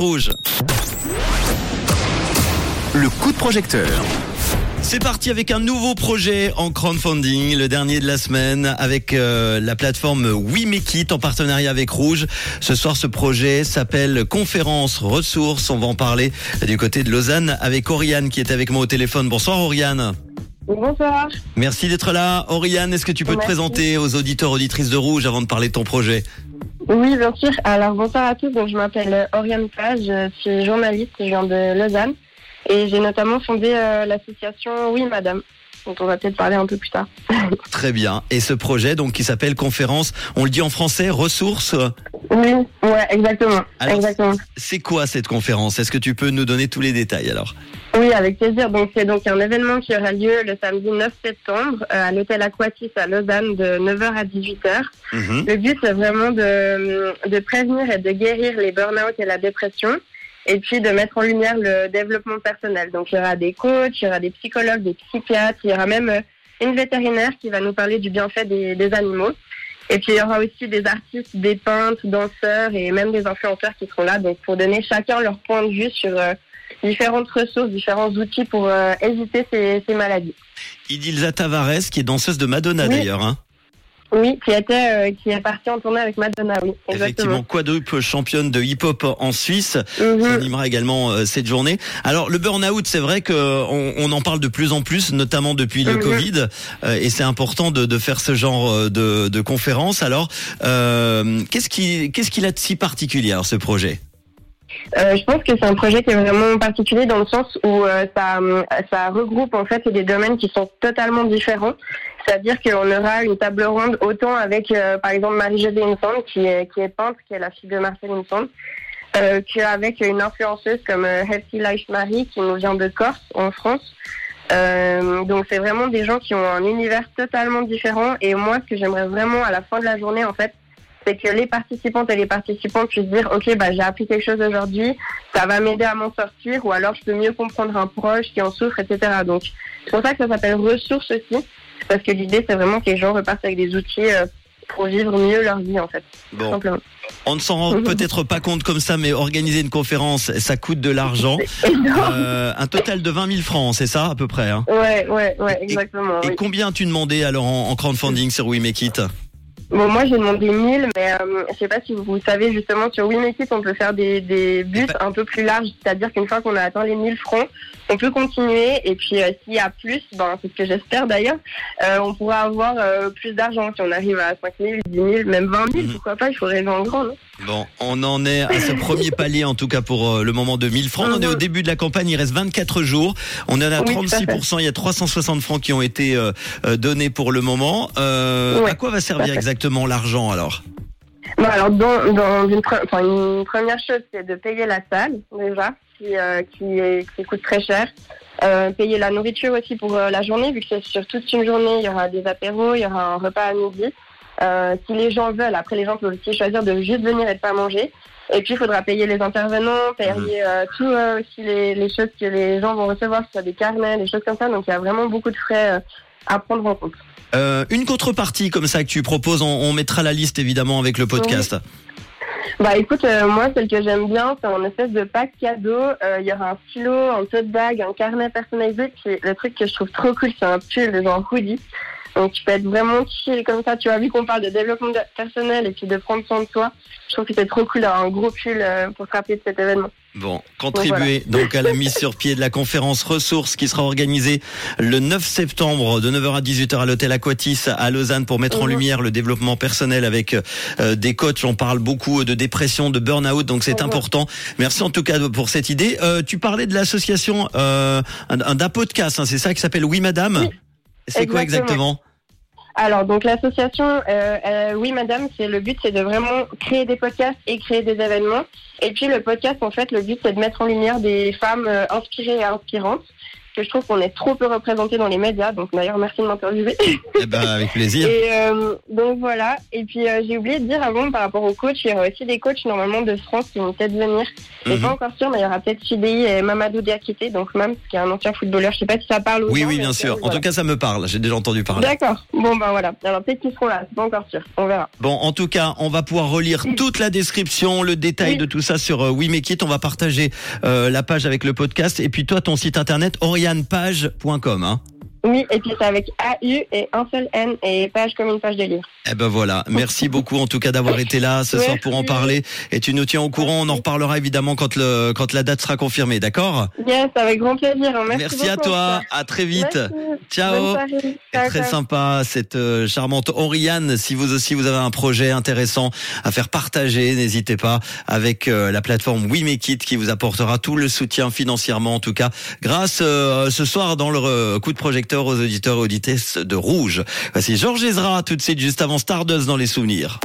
Rouge. Le coup de projecteur. C'est parti avec un nouveau projet en crowdfunding, le dernier de la semaine, avec euh, la plateforme We Make It en partenariat avec Rouge. Ce soir, ce projet s'appelle Conférence Ressources. On va en parler du côté de Lausanne avec Oriane qui est avec moi au téléphone. Bonsoir Oriane. Bonsoir. Merci d'être là. Oriane, est-ce que tu peux te présenter aux auditeurs, auditrices de Rouge avant de parler de ton projet? Oui, bien sûr. Alors, bonsoir à tous. Donc, je m'appelle euh, Oriane Page, je suis journaliste, je viens de Lausanne. Et j'ai notamment fondé euh, l'association Oui Madame, dont on va peut-être parler un peu plus tard. Très bien. Et ce projet, donc, qui s'appelle Conférence, on le dit en français, ressources. Oui, ouais, exactement. Alors, exactement. C'est quoi cette conférence? Est-ce que tu peux nous donner tous les détails alors? Oui, avec plaisir. Donc, c'est donc un événement qui aura lieu le samedi 9 septembre euh, à l'hôtel Aquatis à Lausanne de 9h à 18h. Mhm. Le but, c'est vraiment de, de prévenir et de guérir les burn-out et la dépression. Et puis de mettre en lumière le développement personnel. Donc il y aura des coachs, il y aura des psychologues, des psychiatres, il y aura même euh, une vétérinaire qui va nous parler du bienfait des, des animaux. Et puis il y aura aussi des artistes, des peintres, danseurs et même des influenceurs qui seront là. Donc pour donner chacun leur point de vue sur euh, différentes ressources, différents outils pour euh, éviter ces, ces maladies. Idilza Tavares, qui est danseuse de Madonna Oui. d'ailleurs. Hein. Oui, qui était, euh, qui est parti en tournée avec Madonna, oui, Effectivement, exactement. quadruple championne de hip-hop en Suisse, qui Mhm. animera également euh, cette journée. Alors le burn-out, c'est vrai que on, on en parle de plus en plus, notamment depuis le Mhm. Covid, euh, et c'est important de, de faire ce genre euh, de, de conférences. Alors, euh, qu'est-ce qui qu'est-ce qu'il a de si particulier alors, ce projet? Euh, je pense que c'est un projet qui est vraiment particulier dans le sens où euh, ça, ça regroupe en fait des domaines qui sont totalement différents. C'est-à-dire qu'on aura une table ronde autant avec, euh, par exemple, Marie-Josée Insand, qui est, qui est peintre, qui est la fille de Marcel Insand, euh, qu'avec une influenceuse comme euh, Healthy Life Marie, qui nous vient de Corse, en France. Euh, donc c'est vraiment des gens qui ont un univers totalement différent. Et moi, ce que j'aimerais vraiment à la fin de la journée, en fait, c'est que les participantes et les participants puissent dire ok bah j'ai appris quelque chose aujourd'hui ça va m'aider à m'en sortir ou alors je peux mieux comprendre un proche qui en souffre etc donc c'est pour ça que ça s'appelle ressources aussi parce que l'idée c'est vraiment que les gens repartent avec des outils euh, pour vivre mieux leur vie en fait Bon, simplement. On ne s'en rend peut-être pas compte comme ça, mais organiser une conférence, ça coûte de l'argent. Euh, un total de 20 000 francs, c'est ça à peu près hein? Ouais ouais ouais exactement Et oui. combien as-tu demandé alors en, en crowdfunding sur We Make It Bon, moi, j'ai demandé 1000, mais euh, je sais pas si vous savez, justement, sur WeMakeIt, on peut faire des, des buts un peu plus larges. C'est-à-dire qu'une fois qu'on a atteint les 1000 francs, on peut continuer. Et puis, euh, s'il y a plus, ben, c'est ce que j'espère d'ailleurs, euh, on pourra avoir euh, plus d'argent. Si on arrive à 5 000, 10 000, même 20 000, Mhm. pourquoi pas, il faut rêver en grand, non? Bon, on en est à ce premier palier en tout cas pour euh, le moment de 1000 francs. On est au Mhm. début de la campagne, il reste 24 jours. On est à Oui, tout à fait. 36%, il y a 360 francs qui ont été euh, donnés pour le moment. Euh, Ouais, à quoi va servir exactement l'argent alors? Bon, alors, dans, dans une, pre- une première chose, c'est de payer la salle, déjà, qui, euh, qui, est- qui coûte très cher. Euh, payer la nourriture aussi pour euh, la journée, vu que c'est sur toute une journée, il y aura des apéros, il y aura un repas à midi. Euh, si les gens veulent, après les gens peuvent aussi choisir de juste venir et de pas manger. Et puis il faudra payer les intervenants, payer euh, tout euh, aussi les, les choses que les gens vont recevoir, soit des carnets, des choses comme ça. Donc il y a vraiment beaucoup de frais euh, à prendre en compte. euh, Une contrepartie comme ça que tu proposes, on, on mettra la liste évidemment avec le podcast. Bah écoute, euh, moi celle que j'aime bien, c'est un espèce de pack cadeau. Euh, Il y aura un stylo, un tote bag, un carnet personnalisé. Puis le truc que je trouve trop cool, c'est un pull genre hoodie. Donc tu peux être vraiment chill comme ça. Tu vois, vu qu'on parle de développement personnel et puis de prendre soin de toi, je trouve que c'est trop cool d'avoir un gros pull euh, pour se rappeler de cet événement. Bon, contribuer donc à la mise sur pied de la conférence ressources qui sera organisée le 9 septembre de 9h à 18h à l'hôtel Aquatis à Lausanne pour mettre en Mhm. lumière le développement personnel avec euh, des coachs. On parle beaucoup de dépression, de burn-out, donc c'est Mhm. important. Merci en tout cas pour cette idée. Euh, tu parlais de l'association euh, un- un- d'un podcast, hein, c'est ça qui s'appelle Oui Madame? Oui, c'est quoi exactement? Alors donc l'association, euh, euh, oui madame, c'est le but, c'est de vraiment créer des podcasts et créer des événements. Et puis le podcast, en fait, le but c'est de mettre en lumière des femmes euh, inspirées et inspirantes. Que je trouve qu'on est trop peu représenté dans les médias. Donc d'ailleurs, merci de m'interviewer. Eh ben, avec plaisir. Et euh, donc voilà. Et puis euh, j'ai oublié de dire avant par rapport aux coachs, il y aura aussi des coachs normalement de France qui vont peut-être venir. Je Mhm. pas encore sûr, mais il y aura peut-être CDI et Mamadou Diakité, donc Mams, qui est un ancien footballeur. Je sais pas si ça parle ou Oui, oui, bien sûr. En voilà. tout cas, ça me parle. J'ai déjà entendu parler. D'accord. Bon ben voilà. Alors peut-être qu'ils seront là. C'est pas encore sûr. On verra. Bon, en tout cas, on va pouvoir relire toute la description, le détail Oui. de tout ça sur euh, We Make It. On va partager euh, la page avec le podcast. Et puis toi, ton site internet, orianepage.com. Hein. Oui, et puis c'est avec AU et un seul N et page comme une page de livre. Eh ben voilà. Merci beaucoup en tout cas d'avoir été là ce soir pour en parler. Et tu nous tiens au courant. On en reparlera évidemment quand le quand la date sera confirmée. D'accord? Yes, avec grand plaisir. Merci, Merci à toi. À très vite. Merci. Ciao. Ciao, très sympa cette euh, charmante Oriane. Si vous aussi vous avez un projet intéressant à faire partager, n'hésitez pas avec euh, la plateforme We Make It qui vous apportera tout le soutien financièrement en tout cas grâce euh, ce soir dans le coup de projecteur aux auditeurs et de Rouge. Voici Georges Ezra tout de suite juste avant Stardust dans les souvenirs.